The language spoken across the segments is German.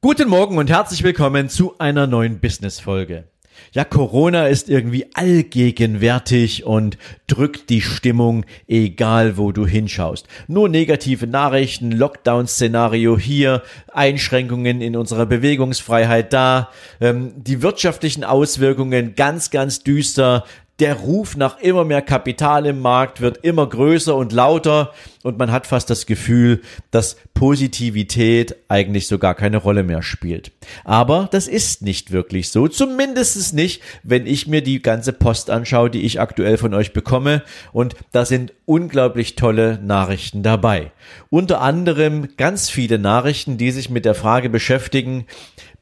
Guten Morgen und herzlich willkommen zu einer neuen Business-Folge. Ja, Corona ist irgendwie allgegenwärtig und drückt die Stimmung, egal wo du hinschaust. Nur negative Nachrichten, Lockdown-Szenario hier, Einschränkungen in unserer Bewegungsfreiheit da, ähm, die wirtschaftlichen Auswirkungen ganz, ganz düster, der Ruf nach immer mehr Kapital im Markt wird immer größer und lauter und man hat fast das Gefühl, dass Positivität eigentlich so gar keine Rolle mehr spielt. Aber das ist nicht wirklich so, zumindest nicht, wenn ich mir die ganze Post anschaue, die ich aktuell von euch bekomme und da sind unglaublich tolle Nachrichten dabei. Unter anderem ganz viele Nachrichten, die sich mit der Frage beschäftigen,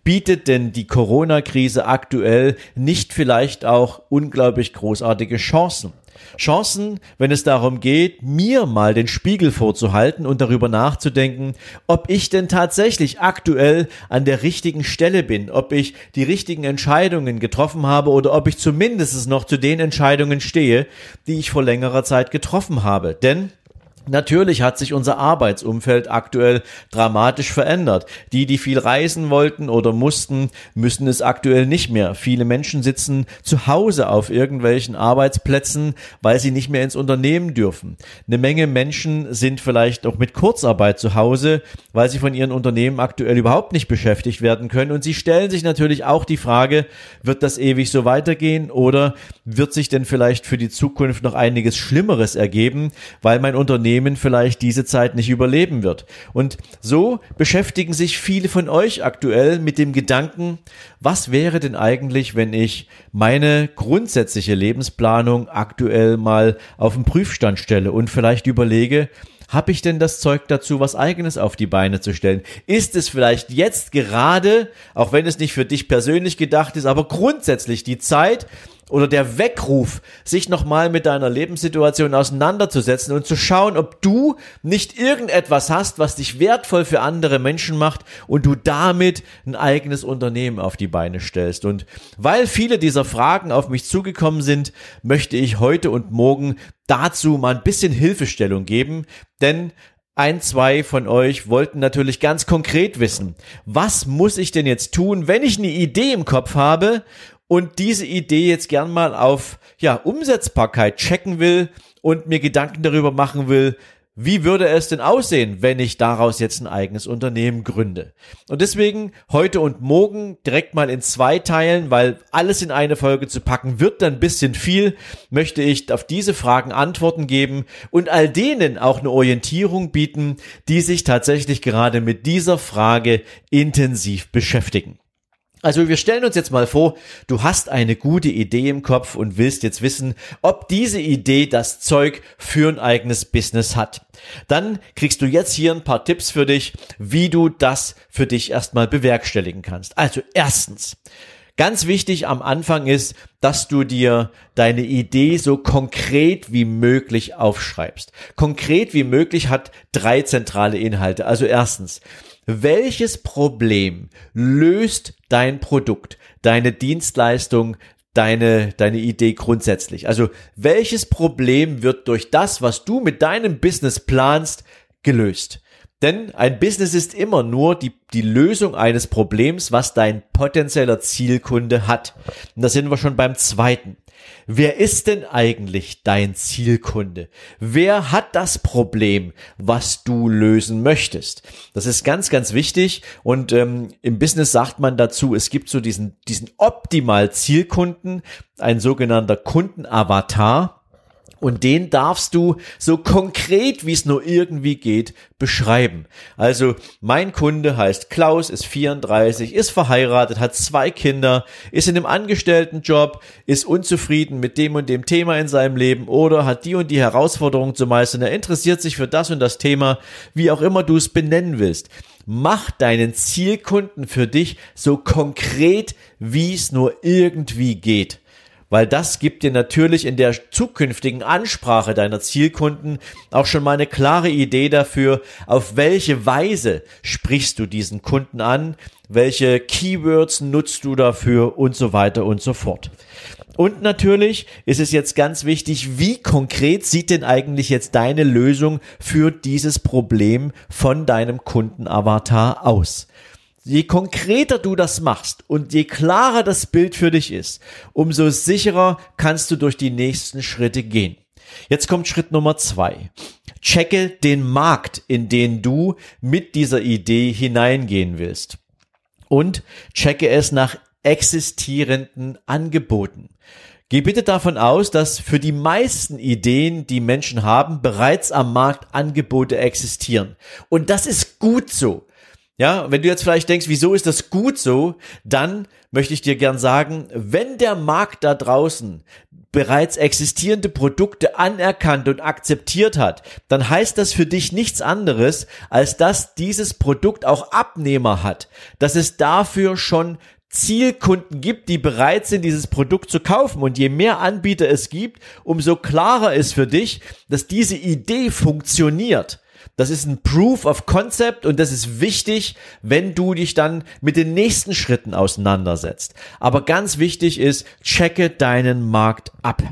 bietet denn die Corona-Krise aktuell nicht vielleicht auch unglaublich großartige Chancen? Chancen, wenn es darum geht, mir mal den Spiegel vorzuhalten und darüber nachzudenken, ob ich denn tatsächlich aktuell an der richtigen Stelle bin, ob ich die richtigen Entscheidungen getroffen habe oder ob ich zumindest noch zu den Entscheidungen stehe, die ich vor längerer Zeit getroffen habe. Denn Natürlich hat sich unser Arbeitsumfeld aktuell dramatisch verändert. Die, die viel reisen wollten oder mussten, müssen es aktuell nicht mehr. Viele Menschen sitzen zu Hause auf irgendwelchen Arbeitsplätzen, weil sie nicht mehr ins Unternehmen dürfen. Eine Menge Menschen sind vielleicht auch mit Kurzarbeit zu Hause, weil sie von ihren Unternehmen aktuell überhaupt nicht beschäftigt werden können. Und sie stellen sich natürlich auch die Frage, wird das ewig so weitergehen oder wird sich denn vielleicht für die Zukunft noch einiges Schlimmeres ergeben, weil mein Unternehmen Unternehmen vielleicht diese Zeit nicht überleben wird. Und so beschäftigen sich viele von euch aktuell mit dem Gedanken, was wäre denn eigentlich, wenn ich meine grundsätzliche Lebensplanung aktuell mal auf den Prüfstand stelle und vielleicht überlege, habe ich denn das Zeug dazu, was eigenes auf die Beine zu stellen? Ist es vielleicht jetzt gerade, auch wenn es nicht für dich persönlich gedacht ist, aber grundsätzlich die Zeit, oder der Weckruf, sich nochmal mit deiner Lebenssituation auseinanderzusetzen und zu schauen, ob du nicht irgendetwas hast, was dich wertvoll für andere Menschen macht und du damit ein eigenes Unternehmen auf die Beine stellst. Und weil viele dieser Fragen auf mich zugekommen sind, möchte ich heute und morgen dazu mal ein bisschen Hilfestellung geben, denn ein, zwei von euch wollten natürlich ganz konkret wissen, was muss ich denn jetzt tun, wenn ich eine Idee im Kopf habe und diese Idee jetzt gern mal auf ja, Umsetzbarkeit checken will und mir Gedanken darüber machen will, wie würde es denn aussehen, wenn ich daraus jetzt ein eigenes Unternehmen gründe? Und deswegen heute und morgen direkt mal in zwei Teilen, weil alles in eine Folge zu packen wird dann ein bisschen viel, möchte ich auf diese Fragen Antworten geben und all denen auch eine Orientierung bieten, die sich tatsächlich gerade mit dieser Frage intensiv beschäftigen. Also wir stellen uns jetzt mal vor, du hast eine gute Idee im Kopf und willst jetzt wissen, ob diese Idee das Zeug für ein eigenes Business hat. Dann kriegst du jetzt hier ein paar Tipps für dich, wie du das für dich erstmal bewerkstelligen kannst. Also erstens, Ganz wichtig am Anfang ist, dass du dir deine Idee so konkret wie möglich aufschreibst. Konkret wie möglich hat drei zentrale Inhalte. Also erstens, welches Problem löst dein Produkt, deine Dienstleistung, deine, deine Idee grundsätzlich? Also welches Problem wird durch das, was du mit deinem Business planst, gelöst? Denn ein Business ist immer nur die, die Lösung eines Problems, was dein potenzieller Zielkunde hat. Und da sind wir schon beim zweiten. Wer ist denn eigentlich dein Zielkunde? Wer hat das Problem, was du lösen möchtest? Das ist ganz, ganz wichtig. Und ähm, im Business sagt man dazu, es gibt so diesen, diesen optimal Zielkunden, ein sogenannter Kundenavatar. Und den darfst du so konkret, wie es nur irgendwie geht, beschreiben. Also mein Kunde heißt Klaus, ist 34, ist verheiratet, hat zwei Kinder, ist in einem Angestelltenjob, ist unzufrieden mit dem und dem Thema in seinem Leben oder hat die und die Herausforderung zu meistern. Er interessiert sich für das und das Thema, wie auch immer du es benennen willst. Mach deinen Zielkunden für dich so konkret, wie es nur irgendwie geht weil das gibt dir natürlich in der zukünftigen Ansprache deiner Zielkunden auch schon mal eine klare Idee dafür, auf welche Weise sprichst du diesen Kunden an, welche Keywords nutzt du dafür und so weiter und so fort. Und natürlich ist es jetzt ganz wichtig, wie konkret sieht denn eigentlich jetzt deine Lösung für dieses Problem von deinem Kundenavatar aus? Je konkreter du das machst und je klarer das Bild für dich ist, umso sicherer kannst du durch die nächsten Schritte gehen. Jetzt kommt Schritt Nummer zwei. Checke den Markt, in den du mit dieser Idee hineingehen willst. Und checke es nach existierenden Angeboten. Geh bitte davon aus, dass für die meisten Ideen, die Menschen haben, bereits am Markt Angebote existieren. Und das ist gut so. Ja, wenn du jetzt vielleicht denkst, wieso ist das gut so, dann möchte ich dir gern sagen, wenn der Markt da draußen bereits existierende Produkte anerkannt und akzeptiert hat, dann heißt das für dich nichts anderes, als dass dieses Produkt auch Abnehmer hat, dass es dafür schon Zielkunden gibt, die bereit sind, dieses Produkt zu kaufen. Und je mehr Anbieter es gibt, umso klarer ist für dich, dass diese Idee funktioniert. Das ist ein Proof of Concept und das ist wichtig, wenn du dich dann mit den nächsten Schritten auseinandersetzt. Aber ganz wichtig ist, checke deinen Markt ab.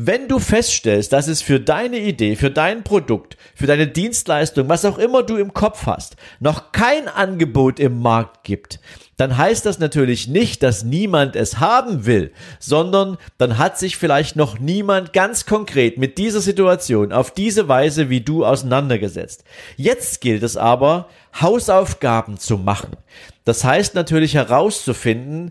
Wenn du feststellst, dass es für deine Idee, für dein Produkt, für deine Dienstleistung, was auch immer du im Kopf hast, noch kein Angebot im Markt gibt, dann heißt das natürlich nicht, dass niemand es haben will, sondern dann hat sich vielleicht noch niemand ganz konkret mit dieser Situation auf diese Weise wie du auseinandergesetzt. Jetzt gilt es aber, Hausaufgaben zu machen. Das heißt natürlich herauszufinden,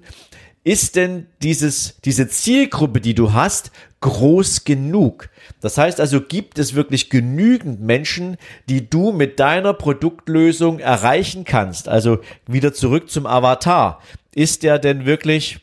ist denn dieses, diese Zielgruppe, die du hast, groß genug? Das heißt also, gibt es wirklich genügend Menschen, die du mit deiner Produktlösung erreichen kannst? Also wieder zurück zum Avatar. Ist der denn wirklich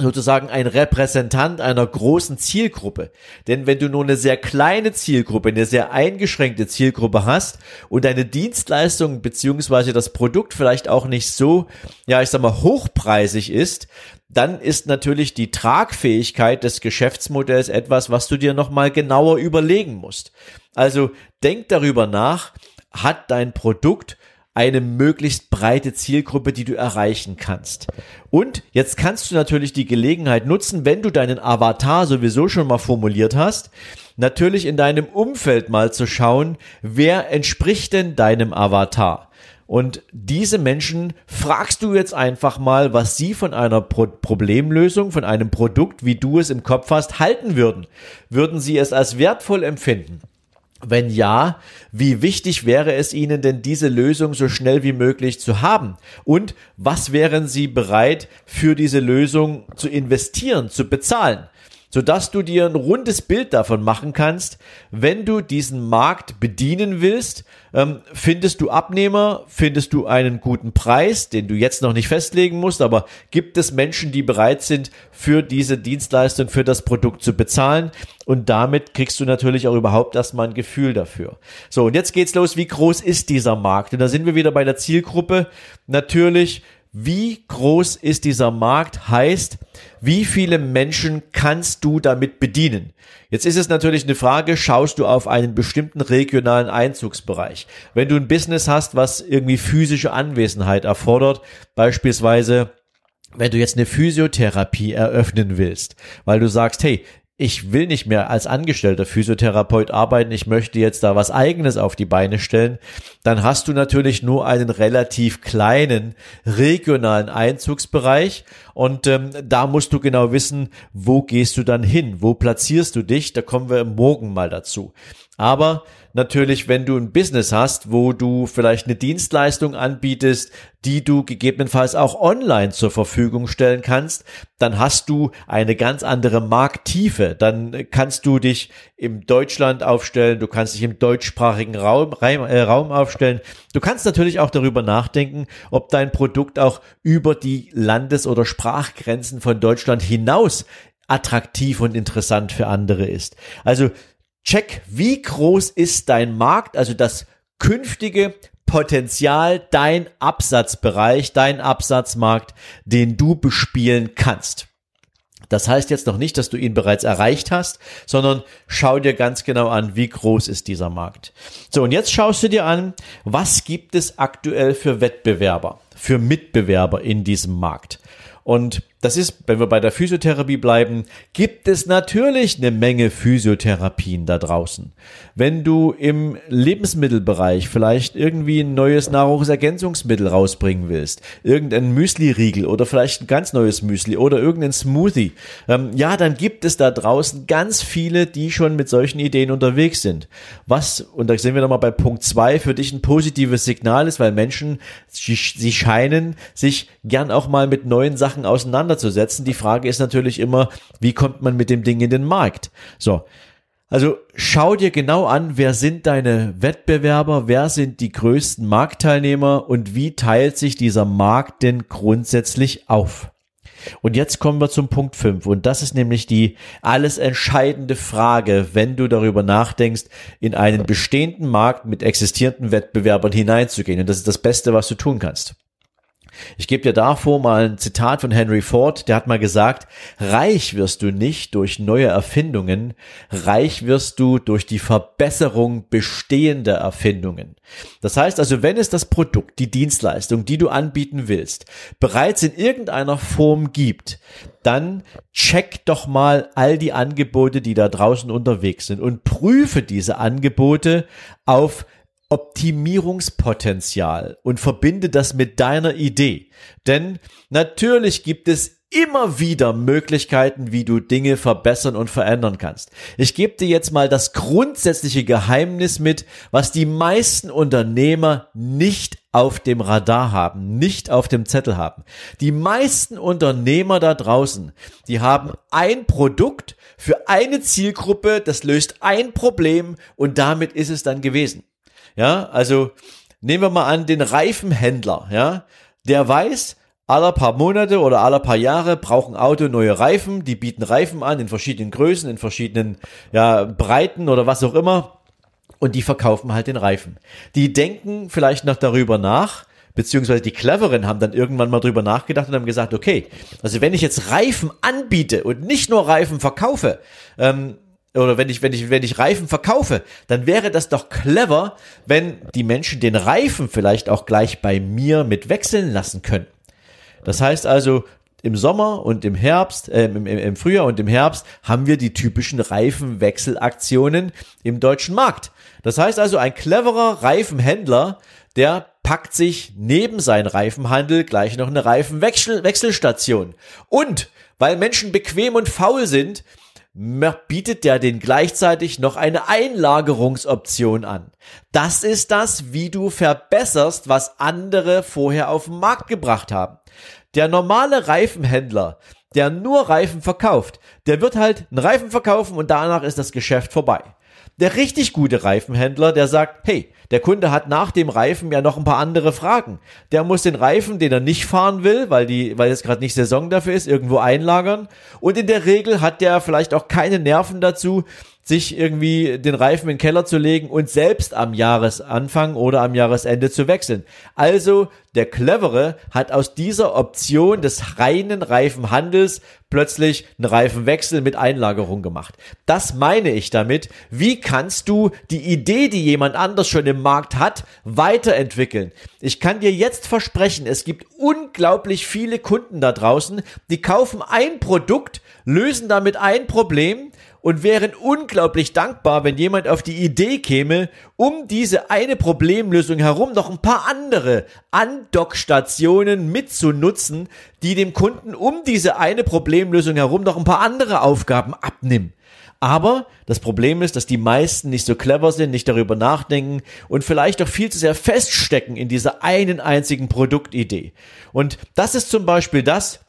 sozusagen ein Repräsentant einer großen Zielgruppe. Denn wenn du nur eine sehr kleine Zielgruppe, eine sehr eingeschränkte Zielgruppe hast und deine Dienstleistung beziehungsweise das Produkt vielleicht auch nicht so, ja, ich sag mal, hochpreisig ist, dann ist natürlich die Tragfähigkeit des Geschäftsmodells etwas, was du dir nochmal genauer überlegen musst. Also denk darüber nach, hat dein Produkt eine möglichst breite Zielgruppe, die du erreichen kannst. Und jetzt kannst du natürlich die Gelegenheit nutzen, wenn du deinen Avatar sowieso schon mal formuliert hast, natürlich in deinem Umfeld mal zu schauen, wer entspricht denn deinem Avatar? Und diese Menschen fragst du jetzt einfach mal, was sie von einer Pro Problemlösung, von einem Produkt, wie du es im Kopf hast, halten würden. Würden sie es als wertvoll empfinden? Wenn ja, wie wichtig wäre es Ihnen denn, diese Lösung so schnell wie möglich zu haben? Und was wären Sie bereit, für diese Lösung zu investieren, zu bezahlen? Sodass du dir ein rundes Bild davon machen kannst, wenn du diesen Markt bedienen willst, ähm, findest du Abnehmer, findest du einen guten Preis, den du jetzt noch nicht festlegen musst, aber gibt es Menschen, die bereit sind, für diese Dienstleistung, für das Produkt zu bezahlen und damit kriegst du natürlich auch überhaupt erstmal ein Gefühl dafür. So, und jetzt geht's los, wie groß ist dieser Markt? Und da sind wir wieder bei der Zielgruppe. Natürlich, wie groß ist dieser Markt? Heißt, wie viele Menschen kannst du damit bedienen? Jetzt ist es natürlich eine Frage, schaust du auf einen bestimmten regionalen Einzugsbereich? Wenn du ein Business hast, was irgendwie physische Anwesenheit erfordert, beispielsweise wenn du jetzt eine Physiotherapie eröffnen willst, weil du sagst, hey, ich will nicht mehr als angestellter Physiotherapeut arbeiten, ich möchte jetzt da was eigenes auf die Beine stellen, dann hast du natürlich nur einen relativ kleinen regionalen Einzugsbereich Und ähm, da musst du genau wissen, wo gehst du dann hin, wo platzierst du dich. Da kommen wir morgen mal dazu. Aber natürlich, wenn du ein Business hast, wo du vielleicht eine Dienstleistung anbietest, die du gegebenenfalls auch online zur Verfügung stellen kannst, dann hast du eine ganz andere Markttiefe. Dann kannst du dich im Deutschland aufstellen, du kannst dich im deutschsprachigen Raum, äh, Raum aufstellen. Du kannst natürlich auch darüber nachdenken, ob dein Produkt auch über die Landes- oder Sprachgrenzen von Deutschland hinaus attraktiv und interessant für andere ist. Also check, wie groß ist dein Markt, also das künftige Potenzial, dein Absatzbereich, dein Absatzmarkt, den du bespielen kannst. Das heißt jetzt noch nicht, dass du ihn bereits erreicht hast, sondern schau dir ganz genau an, wie groß ist dieser Markt. So, und jetzt schaust du dir an, was gibt es aktuell für Wettbewerber, für Mitbewerber in diesem Markt. Und das ist, wenn wir bei der Physiotherapie bleiben, gibt es natürlich eine Menge Physiotherapien da draußen. Wenn du im Lebensmittelbereich vielleicht irgendwie ein neues Nahrungsergänzungsmittel rausbringen willst, irgendein Müsli-Riegel oder vielleicht ein ganz neues Müsli oder irgendein Smoothie, ähm, ja, dann gibt es da draußen ganz viele, die schon mit solchen Ideen unterwegs sind. Was, und da sind wir nochmal bei Punkt zwei für dich ein positives Signal ist, weil Menschen, sie, sie scheinen sich gern auch mal mit neuen Sachen auseinanderzusetzen. Die Frage ist natürlich immer, wie kommt man mit dem Ding in den Markt? So. Also schau dir genau an, wer sind deine Wettbewerber, wer sind die größten Marktteilnehmer und wie teilt sich dieser Markt denn grundsätzlich auf? Und jetzt kommen wir zum Punkt 5 und das ist nämlich die alles entscheidende Frage, wenn du darüber nachdenkst, in einen bestehenden Markt mit existierenden Wettbewerbern hineinzugehen. Und das ist das Beste, was du tun kannst. Ich gebe dir davor mal ein Zitat von Henry Ford, der hat mal gesagt, reich wirst du nicht durch neue Erfindungen, reich wirst du durch die Verbesserung bestehender Erfindungen. Das heißt also, wenn es das Produkt, die Dienstleistung, die du anbieten willst, bereits in irgendeiner Form gibt, dann check doch mal all die Angebote, die da draußen unterwegs sind und prüfe diese Angebote auf Optimierungspotenzial und verbinde das mit deiner Idee. Denn natürlich gibt es immer wieder Möglichkeiten, wie du Dinge verbessern und verändern kannst. Ich gebe dir jetzt mal das grundsätzliche Geheimnis mit, was die meisten Unternehmer nicht auf dem Radar haben, nicht auf dem Zettel haben. Die meisten Unternehmer da draußen, die haben ein Produkt für eine Zielgruppe, das löst ein Problem und damit ist es dann gewesen. Ja, also nehmen wir mal an den Reifenhändler, ja, der weiß, alle paar Monate oder alle paar Jahre brauchen Auto neue Reifen, die bieten Reifen an in verschiedenen Größen, in verschiedenen ja, Breiten oder was auch immer und die verkaufen halt den Reifen. Die denken vielleicht noch darüber nach, beziehungsweise die Cleveren haben dann irgendwann mal drüber nachgedacht und haben gesagt, okay, also wenn ich jetzt Reifen anbiete und nicht nur Reifen verkaufe, ähm, oder wenn ich, wenn ich, wenn ich Reifen verkaufe, dann wäre das doch clever, wenn die Menschen den Reifen vielleicht auch gleich bei mir mit wechseln lassen können. Das heißt also, im Sommer und im Herbst, äh, im, im Frühjahr und im Herbst haben wir die typischen Reifenwechselaktionen im deutschen Markt. Das heißt also, ein cleverer Reifenhändler, der packt sich neben seinen Reifenhandel gleich noch eine Reifenwechselstation. Und weil Menschen bequem und faul sind, bietet der den gleichzeitig noch eine Einlagerungsoption an. Das ist das, wie du verbesserst, was andere vorher auf den Markt gebracht haben. Der normale Reifenhändler, der nur Reifen verkauft, der wird halt einen Reifen verkaufen und danach ist das Geschäft vorbei. Der richtig gute Reifenhändler, der sagt, hey, der Kunde hat nach dem Reifen ja noch ein paar andere Fragen. Der muss den Reifen, den er nicht fahren will, weil die, weil es gerade nicht Saison dafür ist, irgendwo einlagern. Und in der Regel hat der vielleicht auch keine Nerven dazu, sich irgendwie den Reifen in den Keller zu legen und selbst am Jahresanfang oder am Jahresende zu wechseln. Also der Clevere hat aus dieser Option des reinen Reifenhandels plötzlich einen Reifenwechsel mit Einlagerung gemacht. Das meine ich damit. Wie kannst du die Idee, die jemand anders schon im Markt hat, weiterentwickeln? Ich kann dir jetzt versprechen, es gibt unglaublich viele Kunden da draußen, die kaufen ein Produkt, lösen damit ein Problem und wären unglaublich dankbar, wenn jemand auf die Idee käme, um diese eine Problemlösung herum noch ein paar andere Andockstationen mitzunutzen, die dem Kunden um diese eine Problemlösung herum noch ein paar andere Aufgaben abnehmen. Aber das Problem ist, dass die meisten nicht so clever sind, nicht darüber nachdenken und vielleicht auch viel zu sehr feststecken in dieser einen einzigen Produktidee. Und das ist zum Beispiel das,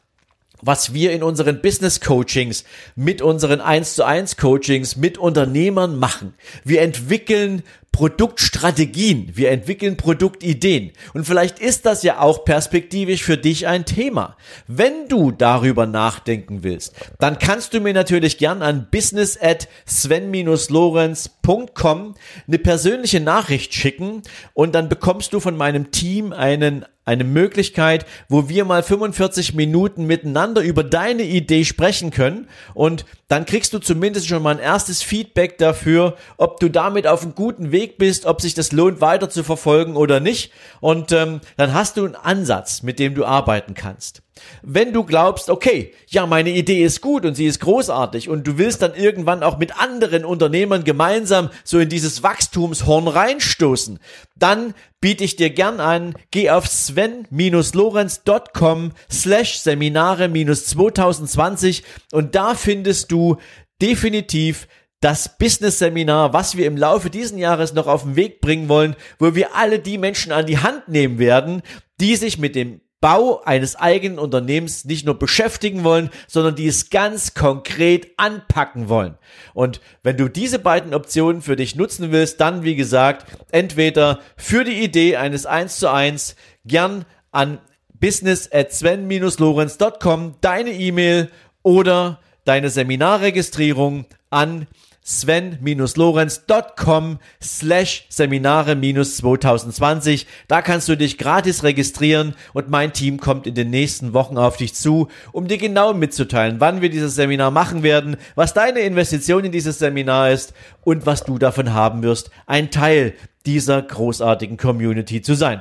was wir in unseren Business Coachings, mit unseren 1 zu 1 Coachings, mit Unternehmern machen. Wir entwickeln Produktstrategien, wir entwickeln Produktideen. Und vielleicht ist das ja auch perspektivisch für dich ein Thema. Wenn du darüber nachdenken willst, dann kannst du mir natürlich gern an business at sven-lorenz.com eine persönliche Nachricht schicken und dann bekommst du von meinem Team einen eine Möglichkeit, wo wir mal 45 Minuten miteinander über deine Idee sprechen können und dann kriegst du zumindest schon mal ein erstes Feedback dafür, ob du damit auf einem guten Weg bist, ob sich das lohnt, weiter zu verfolgen oder nicht. Und ähm, dann hast du einen Ansatz, mit dem du arbeiten kannst. Wenn du glaubst, okay, ja, meine Idee ist gut und sie ist großartig und du willst dann irgendwann auch mit anderen Unternehmern gemeinsam so in dieses Wachstumshorn reinstoßen, dann biete ich dir gern an, geh auf sven-lorenz.com slash Seminare 2020 und da findest du definitiv das Business-Seminar, was wir im Laufe diesen Jahres noch auf den Weg bringen wollen, wo wir alle die Menschen an die Hand nehmen werden, die sich mit dem Bau eines eigenen Unternehmens nicht nur beschäftigen wollen, sondern die es ganz konkret anpacken wollen. Und wenn du diese beiden Optionen für dich nutzen willst, dann wie gesagt, entweder für die Idee eines 1 zu 1 gern an business at sven-lorenz.com deine E-Mail oder deine Seminarregistrierung an sven-lorenz.com slash Seminare-2020. Da kannst du dich gratis registrieren und mein Team kommt in den nächsten Wochen auf dich zu, um dir genau mitzuteilen, wann wir dieses Seminar machen werden, was deine Investition in dieses Seminar ist und was du davon haben wirst, ein Teil dieser großartigen Community zu sein.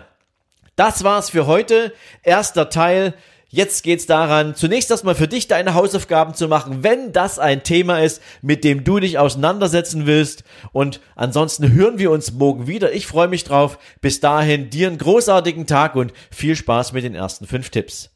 Das war's für heute. Erster Teil Jetzt geht's daran, zunächst erstmal für dich deine Hausaufgaben zu machen, wenn das ein Thema ist, mit dem du dich auseinandersetzen willst. Und ansonsten hören wir uns morgen wieder. Ich freue mich drauf. Bis dahin dir einen großartigen Tag und viel Spaß mit den ersten fünf Tipps.